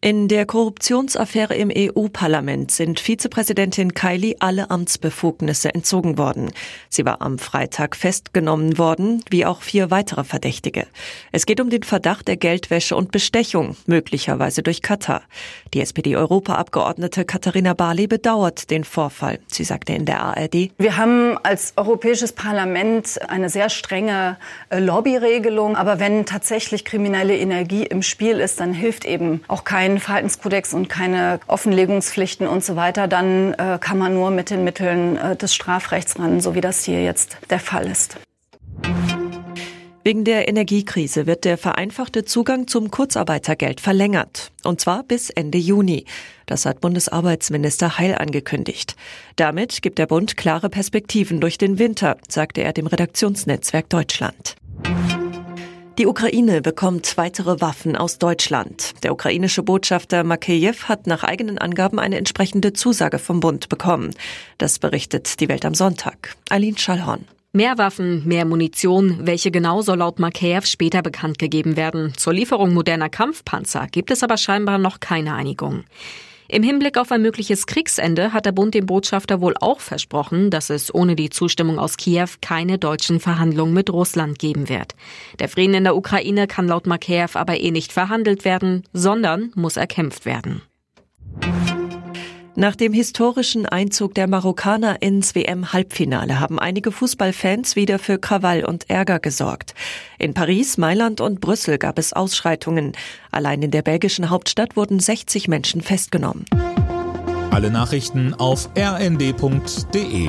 In der Korruptionsaffäre im EU-Parlament sind Vizepräsidentin Kylie alle Amtsbefugnisse entzogen worden. Sie war am Freitag festgenommen worden, wie auch vier weitere Verdächtige. Es geht um den Verdacht der Geldwäsche und Bestechung, möglicherweise durch Katar. Die SPD-Europaabgeordnete Katharina Barley bedauert den Vorfall. Sie sagte in der ARD, Wir haben als Europäisches Parlament eine sehr strenge äh, Lobbyregelung, aber wenn tatsächlich kriminelle Energie im Spiel ist, dann hilft eben auch kein keinen Verhaltenskodex und keine Offenlegungspflichten und so weiter, dann äh, kann man nur mit den Mitteln äh, des Strafrechts ran, so wie das hier jetzt der Fall ist. Wegen der Energiekrise wird der vereinfachte Zugang zum Kurzarbeitergeld verlängert. Und zwar bis Ende Juni. Das hat Bundesarbeitsminister Heil angekündigt. Damit gibt der Bund klare Perspektiven durch den Winter, sagte er dem Redaktionsnetzwerk Deutschland. Die Ukraine bekommt weitere Waffen aus Deutschland. Der ukrainische Botschafter Makeyev hat nach eigenen Angaben eine entsprechende Zusage vom Bund bekommen. Das berichtet die Welt am Sonntag. Aline Schallhorn. Mehr Waffen, mehr Munition. Welche genau soll laut Makeyev später bekannt gegeben werden? Zur Lieferung moderner Kampfpanzer gibt es aber scheinbar noch keine Einigung. Im Hinblick auf ein mögliches Kriegsende hat der Bund dem Botschafter wohl auch versprochen, dass es ohne die Zustimmung aus Kiew keine deutschen Verhandlungen mit Russland geben wird. Der Frieden in der Ukraine kann laut Makeyev aber eh nicht verhandelt werden, sondern muss erkämpft werden. Nach dem historischen Einzug der Marokkaner ins WM-Halbfinale haben einige Fußballfans wieder für Krawall und Ärger gesorgt. In Paris, Mailand und Brüssel gab es Ausschreitungen. Allein in der belgischen Hauptstadt wurden 60 Menschen festgenommen. Alle Nachrichten auf rnd.de